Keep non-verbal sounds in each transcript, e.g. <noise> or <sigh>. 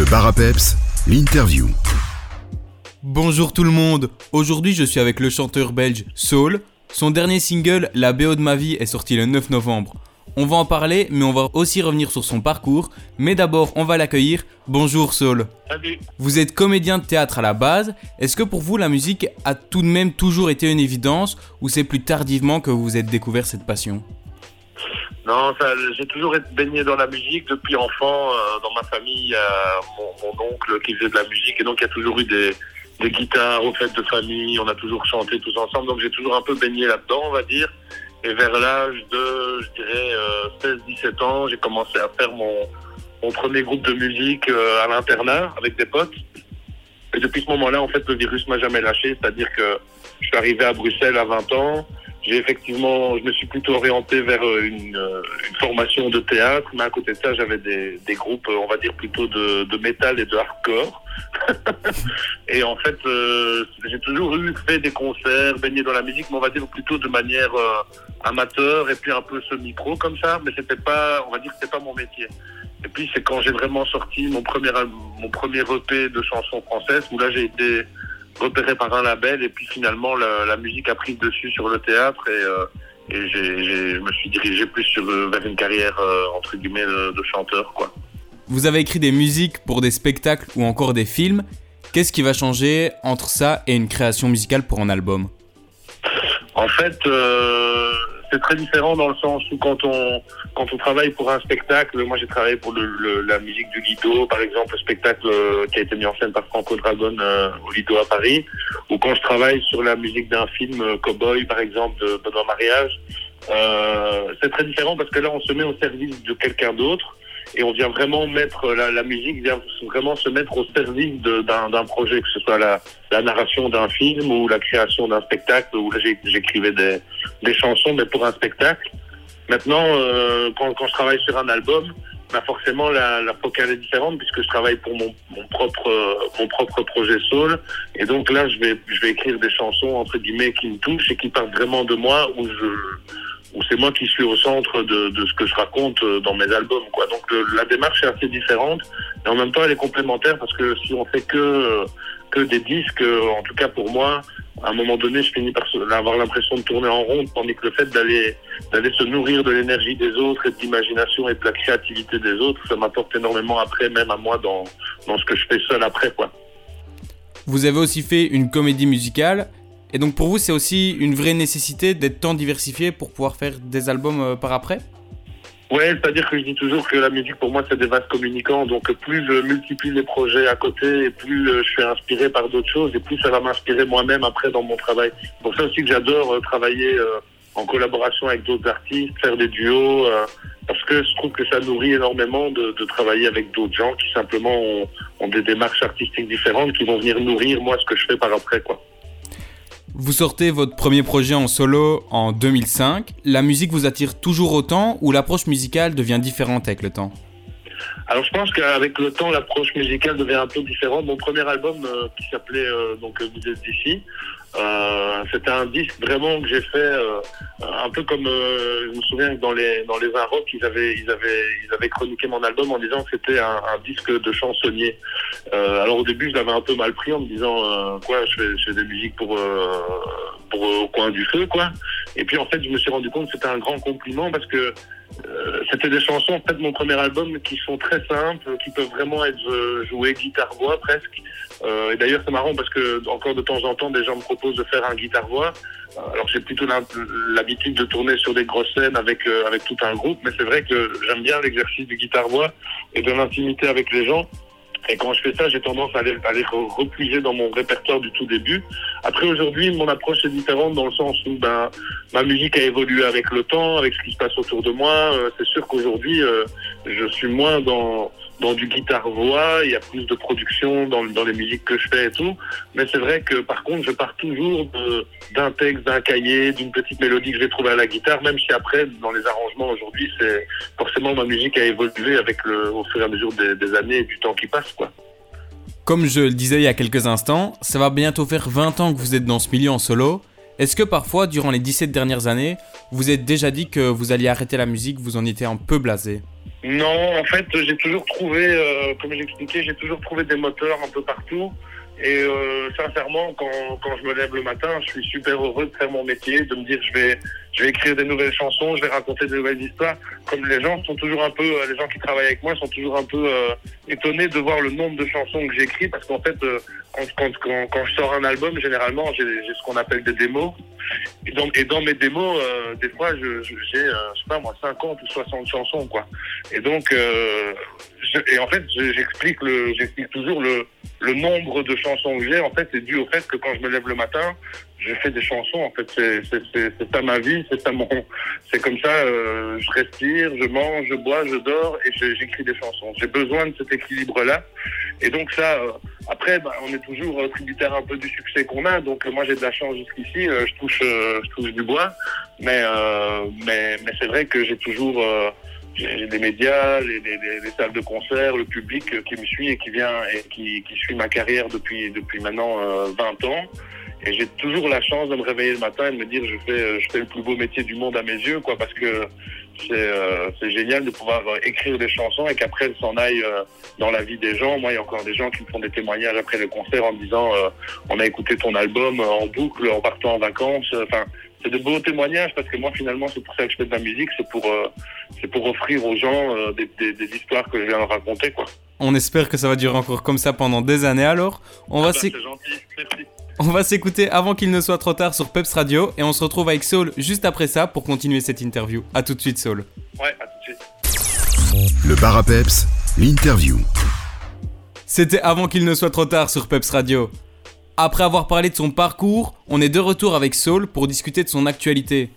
Le bar à peps, l'interview. Bonjour tout le monde, aujourd'hui je suis avec le chanteur belge Soul. Son dernier single, La BO de ma vie, est sorti le 9 novembre. On va en parler, mais on va aussi revenir sur son parcours. Mais d'abord, on va l'accueillir. Bonjour Saul. Salut. Vous êtes comédien de théâtre à la base. Est-ce que pour vous, la musique a tout de même toujours été une évidence ou c'est plus tardivement que vous vous êtes découvert cette passion? Non, j'ai toujours été baigné dans la musique depuis enfant. euh, dans ma famille, a mon, mon oncle qui faisait de la musique et donc il y a toujours eu des, des guitares aux fêtes de famille. On a toujours chanté tous ensemble, donc j'ai toujours un peu baigné là-dedans, on va dire. Et vers l'âge de, je dirais, euh, 16-17 ans, j'ai commencé à faire mon, mon premier groupe de musique euh, à l'internat avec des potes. Et depuis ce moment-là, en fait, le virus m'a jamais lâché. C'est-à-dire que je suis arrivé à Bruxelles à 20 ans. J'ai effectivement, je me suis plutôt orienté vers euh, une, euh, une formation de théâtre, mais à côté de ça, j'avais des, des groupes, euh, on va dire plutôt de, de métal et de hardcore. <laughs> et en fait, euh, j'ai toujours eu fait des concerts, baigné dans la musique, mais on va dire plutôt de manière amateur et puis un peu semi-pro comme ça, mais c'était pas, on va dire que c'était pas mon métier. Et puis c'est quand j'ai vraiment sorti mon premier mon premier EP de chansons françaises où là j'ai été repéré par un label et puis finalement la, la musique a pris dessus sur le théâtre et, euh, et j'ai, j'ai- je me suis dirigé plus sur, vers une carrière euh, entre guillemets de, de chanteur quoi. Vous avez écrit des musiques pour des spectacles ou encore des films. Qu'est-ce qui va changer entre ça et une création musicale pour un album? En fait, euh, c'est très différent dans le sens où quand on quand on travaille pour un spectacle, moi j'ai travaillé pour le, le- la musique du Lido, par exemple, le spectacle euh, qui a été mis en scène par Franco Dragon euh, au Lido à Paris, ou quand je travaille sur la musique d'un film euh, Cowboy, par exemple, de Benoît Mariage, euh, c'est très différent parce que là on se met au service de quelqu'un d'autre et on vient vraiment mettre la, la musique vient vraiment se mettre au service d'un projet, que ce soit la, narration d'un film ou la création d'un spectacle, où j'écrivais des, chansons, mais pour un spectacle. Maintenant, euh, quand, je travaille sur un album, bah forcément la, focale est différente puisque je travaille pour mon, mon propre euh, mon propre projet soul et donc là je vais je vais écrire des chansons entre guillemets qui me touchent et qui partent vraiment de moi où je où c'est moi qui suis au centre de, de ce que je raconte euh, dans mes albums quoi donc la démarche est assez différente et en même temps elle est complémentaire parce que si on fait que euh, que des disques euh, en tout cas pour moi à un moment donné je finis par avoir l'impression de tourner en rond tandis que le fait d'aller d'aller se nourrir de l'énergie des autres et de l'imagination et de la créativité des autres, ça m'apporte énormément après, même à moi, dans, dans ce que je fais seul après, quoi. Vous avez aussi fait une comédie musicale. Et donc pour vous, c'est aussi une vraie nécessité d'être tant diversifié pour pouvoir faire des albums euh, par après Ouais, c'est-à-dire que je dis toujours que la musique, pour moi, c'est des vases communicants. Donc, plus je multiplie les projets à côté, et plus euh, je suis inspiré par d'autres choses, et plus ça va m'inspirer moi-même après dans mon travail. Pour ça aussi que j'adore euh, travailler en collaboration avec d'autres artistes, faire des duos, parce que je trouve que ça nourrit énormément de, de travailler avec d'autres gens qui simplement ont, ont des démarches artistiques différentes, qui vont venir nourrir moi ce que je fais par après, quoi. Vous sortez votre premier projet en solo en 2005. La musique vous attire toujours autant ou l'approche musicale devient différente avec le temps? Alors je pense qu'avec le temps, l'approche musicale devient un peu différente. Mon premier album euh, qui s'appelait euh, donc euh, Vous êtes d'ici, euh, c'était un disque vraiment que j'ai fait euh, un peu comme euh, je me souviens que dans les dans les rock ils avaient ils avaient ils avaient chroniqué mon album en disant que c'était un, un disque de chansonnier. Euh, alors au début je l'avais un peu mal pris en me disant euh, quoi je fais, je fais des musiques pour pour au coin du feu quoi. Et puis en fait je me suis rendu compte que c'était un grand compliment parce que c'était des chansons, en fait, de mon premier album qui sont très simples, qui peuvent vraiment être euh, jouées guitare-voix presque. Euh, et d'ailleurs, c'est marrant parce que encore de temps en temps, des gens me proposent de faire un guitare-voix. Euh, Alors j'ai plutôt l'hab- l'habitude de tourner sur des grosses scènes avec avec tout un groupe, mais c'est vrai que j'aime bien l'exercice du guitare-voix et de l'intimité avec les gens. Et quand je fais ça, j'ai tendance à aller, à dans mon répertoire du tout début. Après, aujourd'hui, mon approche est différente dans le sens où ben, ma musique a évolué avec le temps, avec ce qui se passe autour de moi. Euh, c'est sûr qu'aujourd'hui, euh, je suis moins dans, dans du guitare-voix, il y a plus de production dans, dans les musiques que je fais et tout. Mais c'est vrai que par contre, je pars toujours d'un texte, d'un cahier, d'une petite mélodie que je vais trouver à la guitare, même si après, dans les arrangements aujourd'hui, c'est forcément ma musique a évolué avec le, au fur et à mesure des, des années et du temps qui passe, quoi. Comme je le disais il y a quelques instants, ça va bientôt faire 20 ans que vous êtes dans ce milieu en solo. Est-ce que parfois, durant les 17 dernières années, vous êtes déjà dit que vous alliez arrêter la musique, vous en étiez un peu blasé? Non, en fait, j'ai toujours trouvé, euh, comme j'expliquais, j'ai toujours trouvé des moteurs un peu partout. Et euh, sincèrement, quand, quand je me lève le matin, je suis super heureux de faire mon métier, de me dire je vais je vais écrire des nouvelles chansons, je vais raconter des nouvelles histoires. Comme les gens sont toujours un peu, euh, les gens qui travaillent avec moi sont toujours un peu euh, étonnés de voir le nombre de chansons que j'écris parce qu'en fait, euh, quand, quand, quand, je sors un album, généralement, j'ai ce qu'on appelle des démos. Et dans, et dans mes démos, euh, des fois, j'ai, je, je, je sais pas moi, 50 ou 60 chansons, quoi. Et donc, et en fait, j'explique le, j'explique toujours le, le nombre de chansons que j'ai. En fait, c'est dû au fait que quand je me lève le matin, je fais des chansons. En fait, c'est ça ma vie, c'est ça mon, c'est comme ça. Euh, je respire, je mange, je bois, je dors et j'écris des chansons. J'ai besoin de cet équilibre-là. Et donc ça, euh, après, bah, on est toujours tributaire un peu du succès qu'on a. Donc moi, j'ai de la chance jusqu'ici. Euh, je touche, je touche du bois, mais mais mais c'est vrai que j'ai toujours des médias, les, les, les, salles de concert, le public qui me suit et qui vient et qui, qui suit ma carrière depuis depuis maintenant 20 ans. Et j'ai toujours la chance de me réveiller le matin et de me dire je fais, je fais le plus beau métier du monde à mes yeux, quoi, parce que c'est euh, génial de pouvoir écrire des chansons et qu'après elles s'en aillent euh, dans la vie des gens. Moi, il y a encore des gens qui me font des témoignages après le concert en me disant euh, on a écouté ton album en boucle en partant en vacances. Enfin, c'est de beaux témoignages parce que moi, finalement, c'est pour ça que je fais de la musique, c'est pour, c'est pour offrir aux gens des, des, des, histoires que je viens de raconter, quoi. On espère que ça va durer encore comme ça pendant des années alors. On ah va bah, c'est gentil, merci. On va s'écouter avant qu'il ne soit trop tard sur Peps Radio et on se retrouve avec Saul juste après ça pour continuer cette interview. A tout de suite Saul. Ouais, à tout de suite. Le bar à Peps, l'interview. C'était avant qu'il ne soit trop tard sur Peps Radio. Après avoir parlé de son parcours, on est de retour avec Saul pour discuter de son actualité.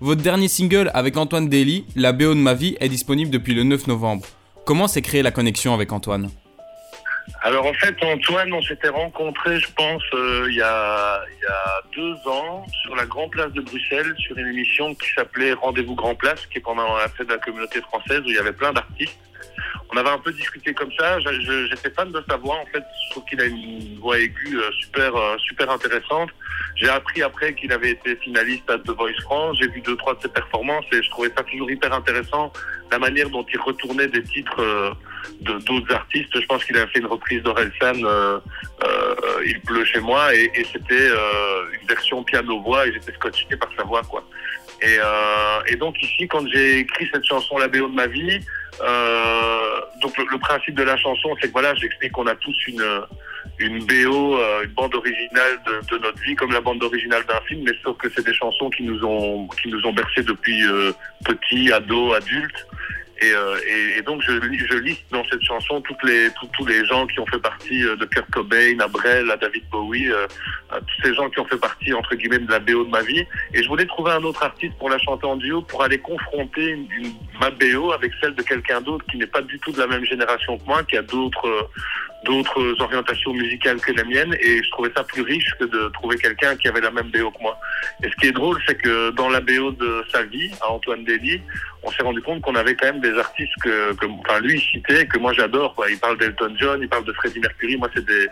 Votre dernier single avec Antoine Daly, La BO de ma vie, est disponible depuis le 9 novembre. Comment s'est créée la connexion avec Antoine? Alors en fait, Antoine, on s'était rencontrés, je pense, euh, il, y a, il y a deux ans sur la Grand Place de Bruxelles, sur une émission qui s'appelait Rendez-vous Grand Place, qui est pendant la fête de la communauté française, où il y avait plein d'artistes. On avait un peu discuté comme ça. J'étais fan de sa voix. En fait, je trouve qu'il a une voix aiguë euh, super, euh, super intéressante. J'ai appris après qu'il avait été finaliste à The Voice France. J'ai vu deux, trois de ses performances et je trouvais ça toujours hyper intéressant. La manière dont il retournait des titres euh, de d'autres artistes. Je pense qu'il a fait une reprise d'Orelsan, euh, Il pleut chez moi, et, c'était une version piano-voix et j'étais scotché par sa voix, quoi. Et, et donc ici, quand j'ai écrit cette chanson, la BO de ma vie, euh, donc le, le, principe de la chanson, c'est que voilà, j'explique qu'on a tous une une BO, euh, une bande originale de, de, notre vie, comme la bande originale d'un film, mais sauf que c'est des chansons qui nous ont qui nous ont bercé depuis euh, petit, ado, adulte. Et, euh, et, donc je, liste dans cette chanson tous, les gens qui ont fait partie de Kurt Cobain, à Brel, à David Bowie, euh, tous ces gens qui ont fait partie entre guillemets de la BO de ma vie. Et je voulais trouver un autre artiste pour la chanter en duo, pour aller confronter ma BO avec celle de quelqu'un d'autre qui n'est pas du tout de la même génération que moi, qui a d'autres d'autres orientations musicales que la mienne et je trouvais ça plus riche que de trouver quelqu'un qui avait la même BO que moi. Et ce qui est drôle, c'est que dans la BO de sa vie, à Antoine Daly, on s'est rendu compte qu'on avait quand même des artistes que, que enfin lui citait, que moi j'adore. Il parle d'Elton John, il parle de Freddie Mercury. Moi c'est des,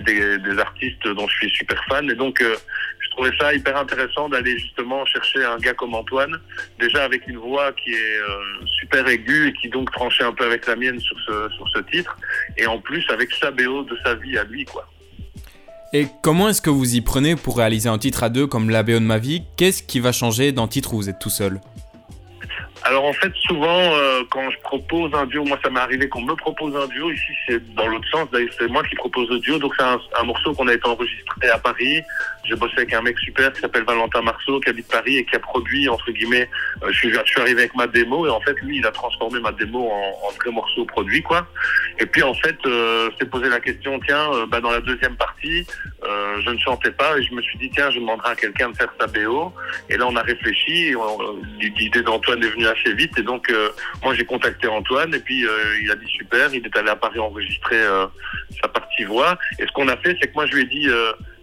des, des, artistes dont je suis super fan. Et donc euh, trouvais ça hyper intéressant d'aller justement chercher un gars comme Antoine, déjà avec une voix qui est euh, super aiguë et qui donc tranchait un peu avec la mienne sur ce, sur ce titre. Et en plus avec sa BO de sa vie à lui, quoi. Et comment est-ce que vous y prenez pour réaliser un titre à deux comme la BO de ma vie? Qu'est-ce qui va changer d'un titre où vous êtes tout seul? Alors en fait, souvent, euh, quand je propose un duo, moi ça m'est arrivé qu'on me propose un duo. Ici, c'est dans l'autre sens. C'est moi qui propose le duo. Donc c'est un, morceau qu'on a été enregistré à Paris. J'ai bossé avec un mec super qui s'appelle Valentin Marceau, qui habite Paris et qui a produit entre guillemets. Euh, je, suis, arrivé avec ma démo et en fait lui, il a transformé ma démo en, en morceau produit quoi. Et puis en fait, euh, s'est posé la question, tiens, euh, bah, dans la deuxième partie, euh, je ne chantais pas et je me suis dit tiens, je demanderai à quelqu'un de faire sa BO. Et là, on a réfléchi. L'idée d'Antoine est venue assez vite et donc euh, moi j'ai contacté Antoine et puis euh, il a dit super, il est allé à Paris enregistrer sa partie voix et ce qu'on a fait c'est que moi je lui ai dit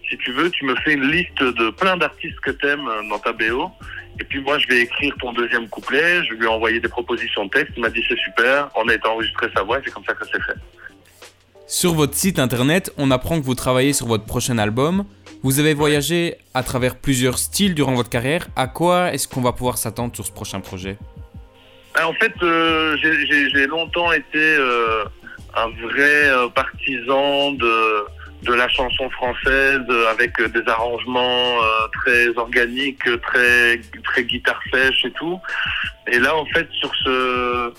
si tu veux tu me fais une liste de plein d'artistes que t'aimes dans ta BO et puis moi je vais écrire ton deuxième couplet, je lui ai envoyé des propositions de texte, il m'a dit c'est super, on a été enregistré sa voix et c'est comme ça que ça s'est fait. Sur votre site internet, on apprend que vous travaillez sur votre prochain album. Vous avez voyagé à travers plusieurs styles durant votre carrière. À quoi est-ce qu'on va pouvoir s'attendre sur ce prochain projet? Ah, En fait, euh, j'ai longtemps été euh, un vrai euh, partisan de, de la chanson française avec des arrangements très organiques, très, très guitare sèche et tout. Et là, en fait, sur ce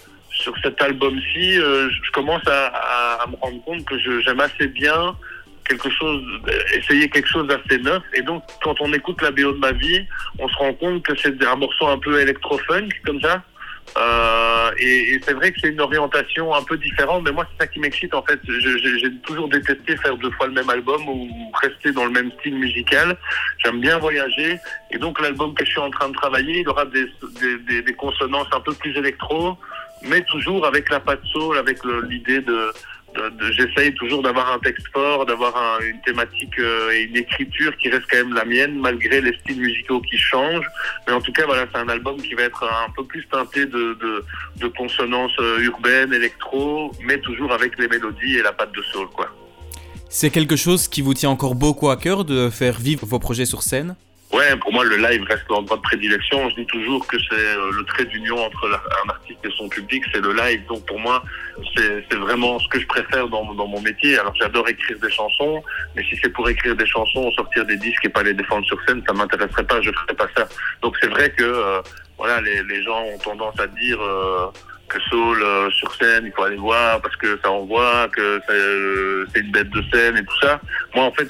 sur cet album-ci, je commence à, à, me rendre compte que j'aime assez bien quelque chose, essayer quelque chose d'assez neuf. Et donc, quand on écoute la BO de ma vie, on se rend compte que c'est un morceau un peu électro-funk, comme ça. Euh, et, c'est vrai que c'est une orientation un peu différente, mais moi c'est ça qui m'excite en fait. J'ai toujours détesté faire deux fois le même album ou rester dans le même style musical. J'aime bien voyager, et donc l'album que je suis en train de travailler, il aura des, des, des consonances un peu plus électro, mais toujours avec la patte soul, avec l'idée de j'essaye toujours d'avoir un texte fort, d'avoir une thématique euh, et une écriture qui reste quand même la mienne, malgré les styles musicaux qui changent. Mais en tout cas, voilà, c'est un album qui va être un peu plus teinté de, de, consonances euh, urbaines, électro, mais toujours avec les mélodies et la patte de soul, quoi. C'est quelque chose qui vous tient encore beaucoup à cœur de faire vivre vos projets sur scène? Ouais, pour moi, le live reste l'endroit de prédilection. Je dis toujours que c'est euh, le trait d'union entre un artiste et son public, c'est le live. Donc pour moi, c'est vraiment ce que je préfère dans, mon métier. Alors j'adore écrire des chansons, mais si c'est pour écrire des chansons, sortir des disques et pas les défendre sur scène, ça m'intéresserait pas. Je ferais pas ça. Donc c'est vrai que euh, voilà, les, les, gens ont tendance à dire. Euh, que Soul euh, sur scène, il faut aller voir parce que ça envoie, que euh, c'est une bête de scène et tout ça. Moi, en fait,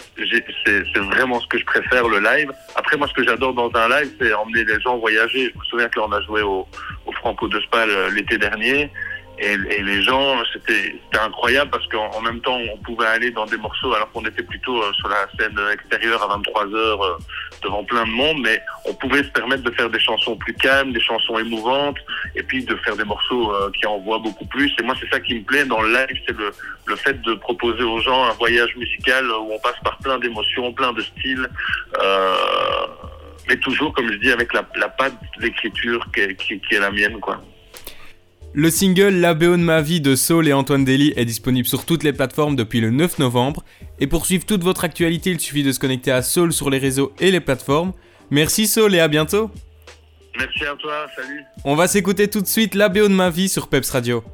c'est vraiment ce que je préfère, le live. Après, moi, ce que j'adore dans un live, c'est emmener les gens voyager. Je me souviens que là, on a joué au, au Franco de Spal euh, l'été dernier. Et, et, les gens, c'était incroyable parce qu'en même temps, on pouvait aller dans des morceaux alors qu'on était plutôt euh, sur la scène extérieure à 23 heures euh, devant plein de monde, mais on pouvait se permettre de faire des chansons plus calmes, des chansons émouvantes, et puis de faire des morceaux euh, qui envoient beaucoup plus. Et moi, c'est ça qui me plaît dans le live, c'est le, le, fait de proposer aux gens un voyage musical où on passe par plein d'émotions, plein de styles. Mais toujours, comme je dis, avec la, la patte d'écriture qui, qui, qui est la mienne, quoi. Le single La BO de ma vie de Saul et Antoine Dely est disponible sur toutes les plateformes depuis le 9 novembre. Et pour suivre toute votre actualité, il suffit de se connecter à Saul sur les réseaux et les plateformes. Merci Saul et à bientôt. Merci à toi, salut. On va s'écouter tout de suite La BO de ma vie sur Peps Radio.